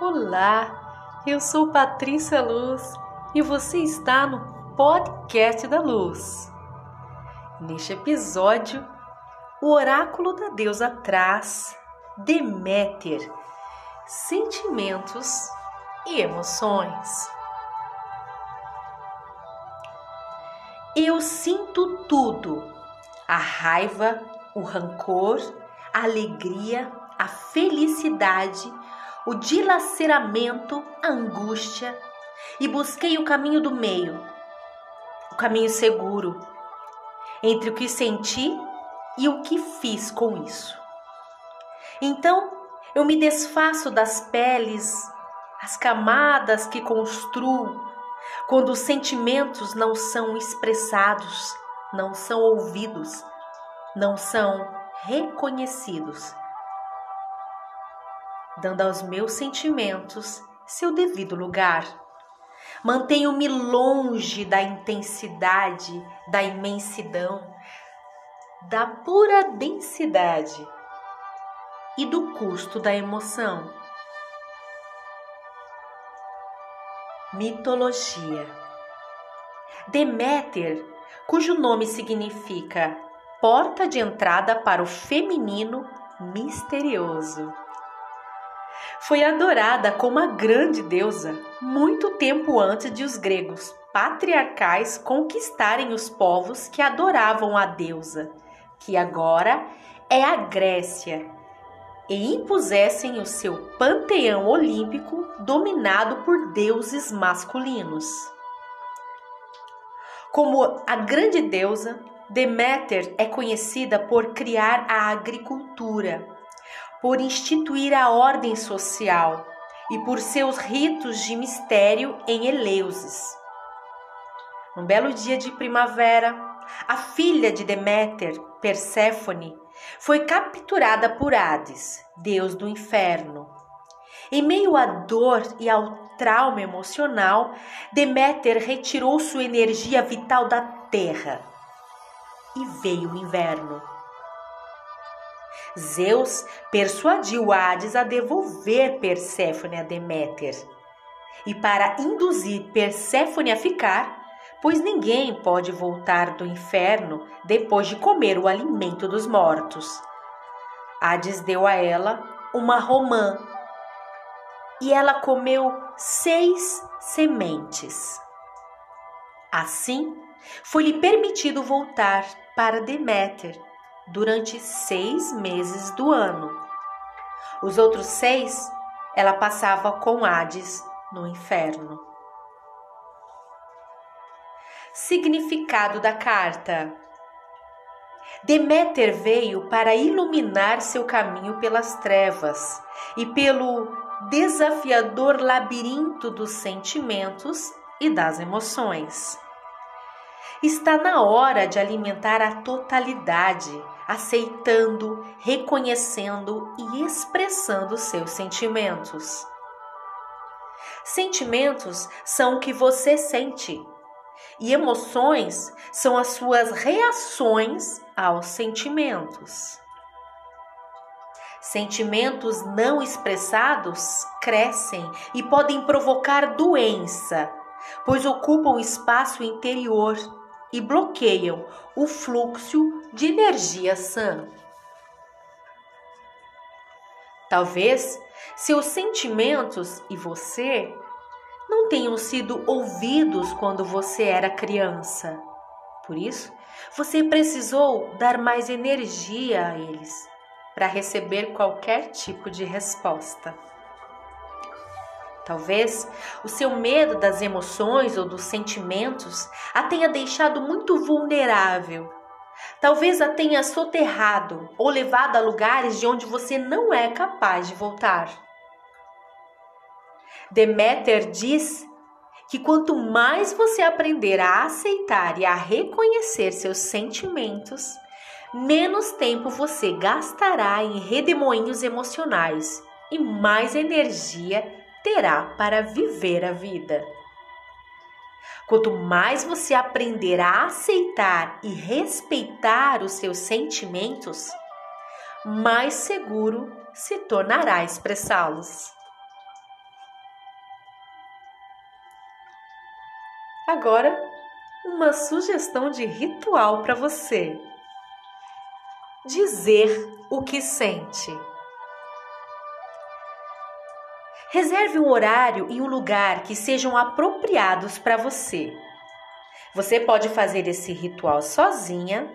Olá, eu sou Patrícia Luz e você está no podcast da Luz. Neste episódio, o oráculo da deusa traz Deméter, sentimentos e emoções. Eu sinto tudo: a raiva, o rancor, a alegria, a felicidade, o dilaceramento, a angústia, e busquei o caminho do meio, o caminho seguro, entre o que senti e o que fiz com isso. Então eu me desfaço das peles, as camadas que construo, quando os sentimentos não são expressados, não são ouvidos, não são reconhecidos, dando aos meus sentimentos seu devido lugar. Mantenho-me longe da intensidade, da imensidão, da pura densidade e do custo da emoção. Mitologia Deméter, cujo nome significa porta de entrada para o feminino misterioso. Foi adorada como a grande deusa muito tempo antes de os gregos patriarcais conquistarem os povos que adoravam a deusa, que agora é a Grécia, e impusessem o seu panteão olímpico dominado por deuses masculinos. Como a grande deusa, Deméter é conhecida por criar a agricultura, por instituir a ordem social e por seus ritos de mistério em Eleusis. Um belo dia de primavera, a filha de Deméter, Perséfone, foi capturada por Hades, deus do inferno. Em meio à dor e ao trauma emocional, Deméter retirou sua energia vital da terra e veio o inverno. Zeus persuadiu Hades a devolver Perséfone a Deméter. E para induzir Perséfone a ficar, pois ninguém pode voltar do inferno depois de comer o alimento dos mortos. Hades deu a ela uma romã e ela comeu seis sementes. Assim, foi-lhe permitido voltar para Deméter durante seis meses do ano. Os outros seis ela passava com Hades no inferno. Significado da carta: Deméter veio para iluminar seu caminho pelas trevas e pelo desafiador labirinto dos sentimentos e das emoções. Está na hora de alimentar a totalidade, aceitando, reconhecendo e expressando seus sentimentos. Sentimentos são o que você sente, e emoções são as suas reações aos sentimentos. Sentimentos não expressados crescem e podem provocar doença, pois ocupam espaço interior e bloqueiam o fluxo de energia sã. Talvez seus sentimentos e você não tenham sido ouvidos quando você era criança. Por isso, você precisou dar mais energia a eles para receber qualquer tipo de resposta. Talvez o seu medo das emoções ou dos sentimentos a tenha deixado muito vulnerável. Talvez a tenha soterrado ou levado a lugares de onde você não é capaz de voltar. Deméter diz que quanto mais você aprender a aceitar e a reconhecer seus sentimentos, menos tempo você gastará em redemoinhos emocionais e mais energia terá para viver a vida. Quanto mais você aprender a aceitar e respeitar os seus sentimentos, mais seguro se tornará expressá-los. Agora, uma sugestão de ritual para você: dizer o que sente. Reserve um horário e um lugar que sejam apropriados para você. Você pode fazer esse ritual sozinha,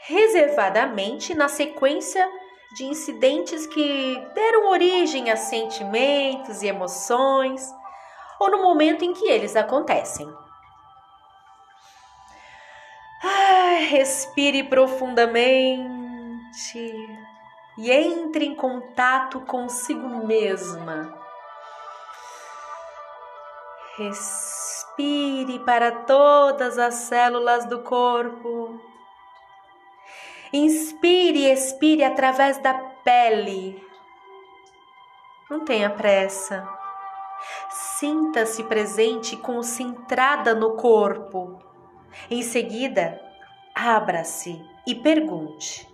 reservadamente na sequência de incidentes que deram origem a sentimentos e emoções, ou no momento em que eles acontecem. Ah, respire profundamente e entre em contato consigo mesma. Respire para todas as células do corpo. Inspire e expire através da pele. Não tenha pressa. Sinta-se presente e concentrada no corpo. Em seguida, abra-se e pergunte: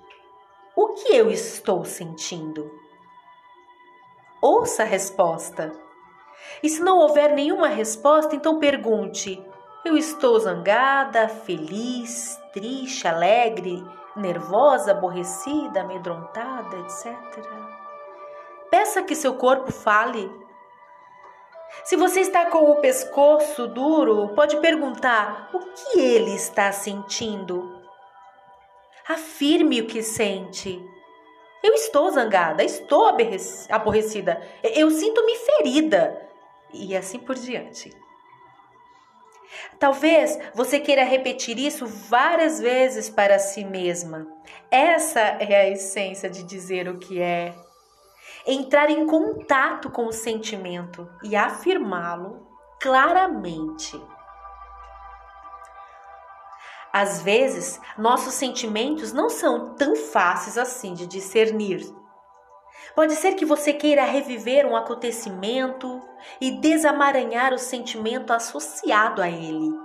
O que eu estou sentindo? Ouça a resposta. E se não houver nenhuma resposta, então pergunte: Eu estou zangada, feliz, triste, alegre, nervosa, aborrecida, amedrontada, etc. Peça que seu corpo fale. Se você está com o pescoço duro, pode perguntar o que ele está sentindo. Afirme o que sente. Eu estou zangada, estou aborrecida, eu sinto-me ferida e assim por diante. Talvez você queira repetir isso várias vezes para si mesma. Essa é a essência de dizer o que é. Entrar em contato com o sentimento e afirmá-lo claramente. Às vezes, nossos sentimentos não são tão fáceis assim de discernir. Pode ser que você queira reviver um acontecimento e desamaranhar o sentimento associado a ele.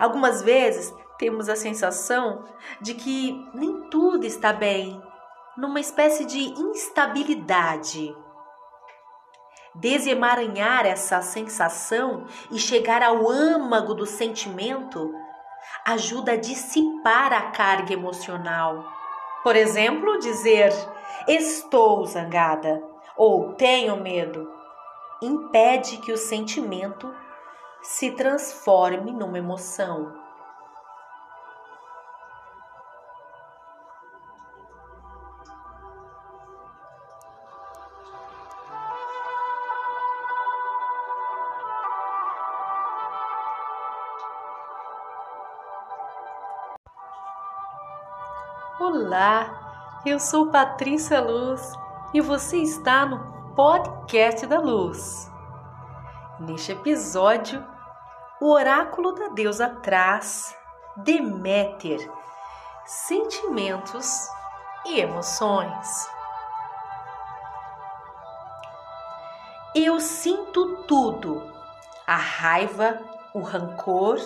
Algumas vezes temos a sensação de que nem tudo está bem, numa espécie de instabilidade. Desemaranhar essa sensação e chegar ao âmago do sentimento ajuda a dissipar a carga emocional. Por exemplo, dizer estou zangada ou tenho medo impede que o sentimento se transforme numa emoção. Olá, eu sou Patrícia Luz e você está no podcast da Luz. Neste episódio, o oráculo da deusa traz Deméter, sentimentos e emoções. Eu sinto tudo: a raiva, o rancor,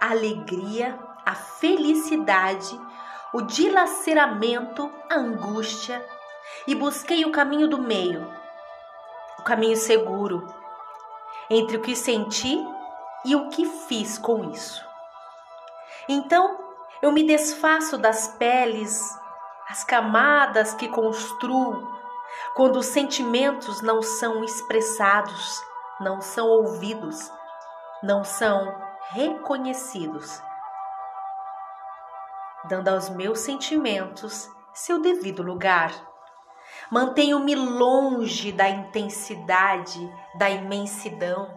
a alegria, a felicidade o dilaceramento, a angústia, e busquei o caminho do meio, o caminho seguro, entre o que senti e o que fiz com isso. Então eu me desfaço das peles, as camadas que construo, quando os sentimentos não são expressados, não são ouvidos, não são reconhecidos dando aos meus sentimentos seu devido lugar. Mantenho-me longe da intensidade, da imensidão,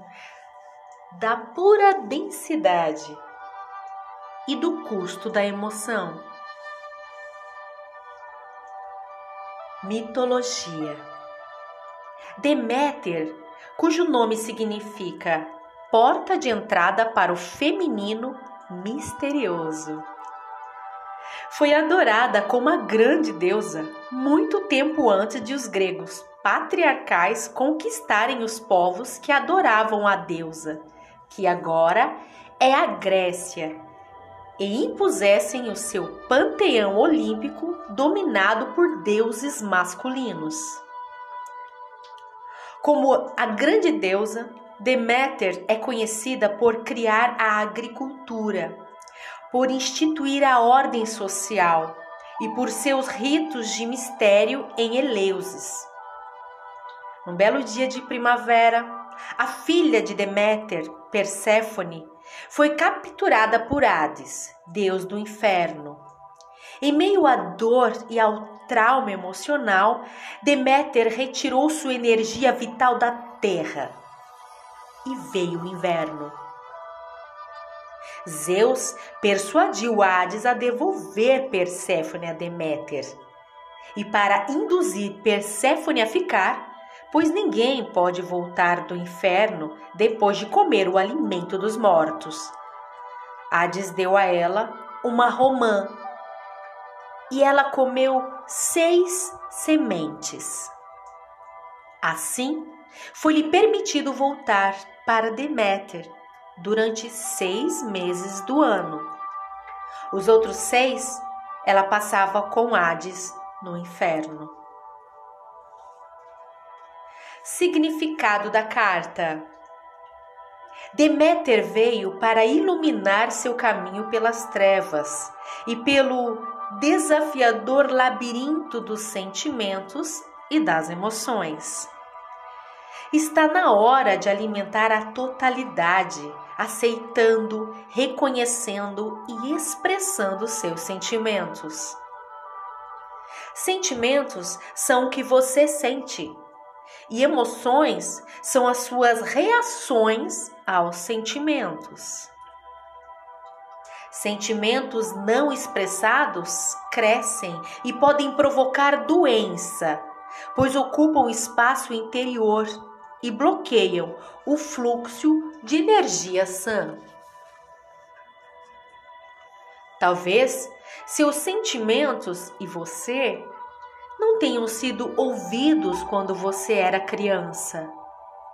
da pura densidade e do custo da emoção. Mitologia Deméter, cujo nome significa porta de entrada para o feminino misterioso foi adorada como a grande deusa muito tempo antes de os gregos patriarcais conquistarem os povos que adoravam a deusa, que agora é a Grécia, e impusessem o seu panteão olímpico dominado por deuses masculinos. Como a grande deusa, Deméter é conhecida por criar a agricultura, por instituir a ordem social e por seus ritos de mistério em Eleusis. Um belo dia de primavera, a filha de Deméter, Perséfone, foi capturada por Hades, deus do inferno. Em meio à dor e ao trauma emocional, Deméter retirou sua energia vital da terra e veio o inverno. Zeus persuadiu Hades a devolver Perséfone a Deméter. E para induzir Perséfone a ficar, pois ninguém pode voltar do inferno depois de comer o alimento dos mortos. Hades deu a ela uma romã e ela comeu seis sementes. Assim, foi-lhe permitido voltar para Deméter durante seis meses do ano. Os outros seis ela passava com Hades no inferno. Significado da carta: Deméter veio para iluminar seu caminho pelas trevas e pelo desafiador labirinto dos sentimentos e das emoções. Está na hora de alimentar a totalidade, aceitando, reconhecendo e expressando seus sentimentos. Sentimentos são o que você sente, e emoções são as suas reações aos sentimentos. Sentimentos não expressados crescem e podem provocar doença, pois ocupam espaço interior e bloqueiam o fluxo de energia sã. Talvez seus sentimentos e você não tenham sido ouvidos quando você era criança.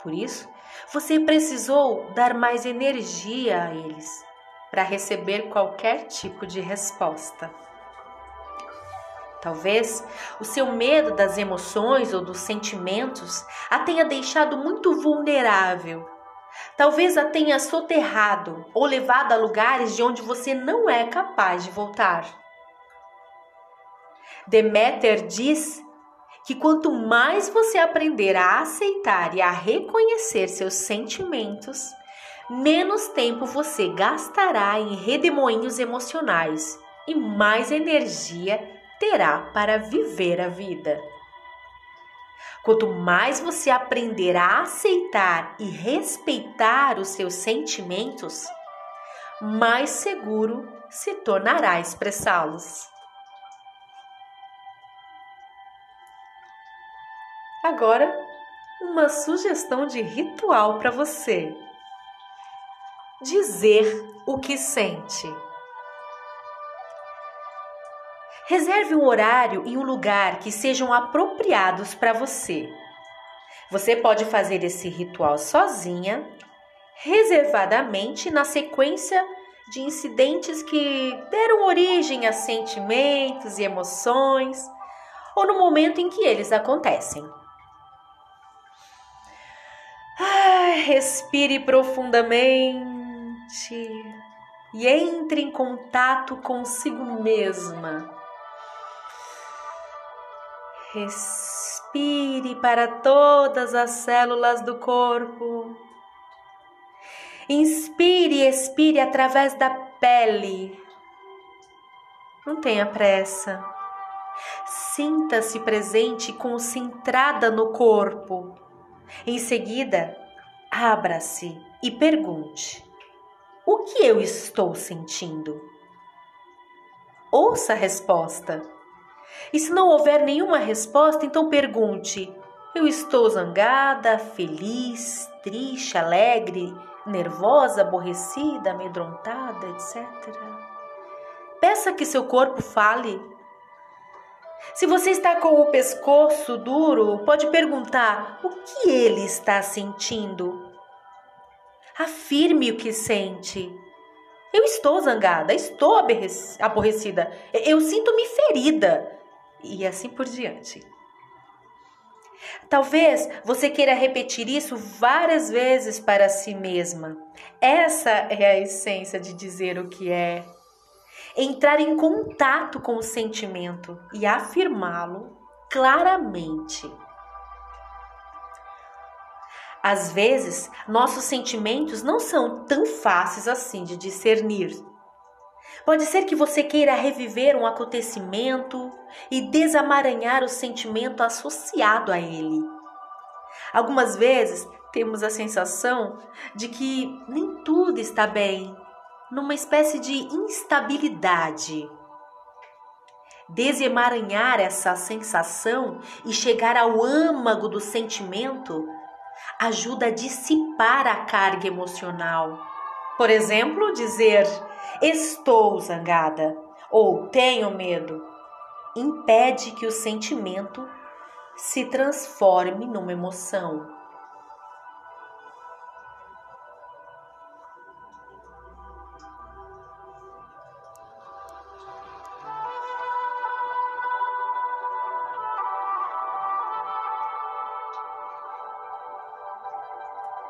Por isso, você precisou dar mais energia a eles para receber qualquer tipo de resposta. Talvez o seu medo das emoções ou dos sentimentos a tenha deixado muito vulnerável. Talvez a tenha soterrado ou levado a lugares de onde você não é capaz de voltar. Deméter diz que quanto mais você aprender a aceitar e a reconhecer seus sentimentos, menos tempo você gastará em redemoinhos emocionais e mais energia terá para viver a vida. Quanto mais você aprender a aceitar e respeitar os seus sentimentos, mais seguro se tornará expressá-los. Agora, uma sugestão de ritual para você. Dizer o que sente. Reserve um horário e um lugar que sejam apropriados para você. Você pode fazer esse ritual sozinha, reservadamente na sequência de incidentes que deram origem a sentimentos e emoções, ou no momento em que eles acontecem. Respire profundamente e entre em contato consigo mesma Respire para todas as células do corpo. Inspire e expire através da pele. Não tenha pressa. Sinta-se presente com centrada no corpo. Em seguida, abra-se e pergunte: O que eu estou sentindo? Ouça a resposta. E se não houver nenhuma resposta, então pergunte: eu estou zangada, feliz, triste, alegre, nervosa, aborrecida, amedrontada, etc. Peça que seu corpo fale. Se você está com o pescoço duro, pode perguntar o que ele está sentindo. Afirme o que sente. Eu estou zangada, estou aborrecida, eu sinto-me ferida e assim por diante. Talvez você queira repetir isso várias vezes para si mesma. Essa é a essência de dizer o que é. Entrar em contato com o sentimento e afirmá-lo claramente. Às vezes, nossos sentimentos não são tão fáceis assim de discernir. Pode ser que você queira reviver um acontecimento e desamaranhar o sentimento associado a ele. Algumas vezes temos a sensação de que nem tudo está bem, numa espécie de instabilidade. Desemaranhar essa sensação e chegar ao âmago do sentimento ajuda a dissipar a carga emocional. Por exemplo, dizer estou zangada ou tenho medo impede que o sentimento se transforme numa emoção.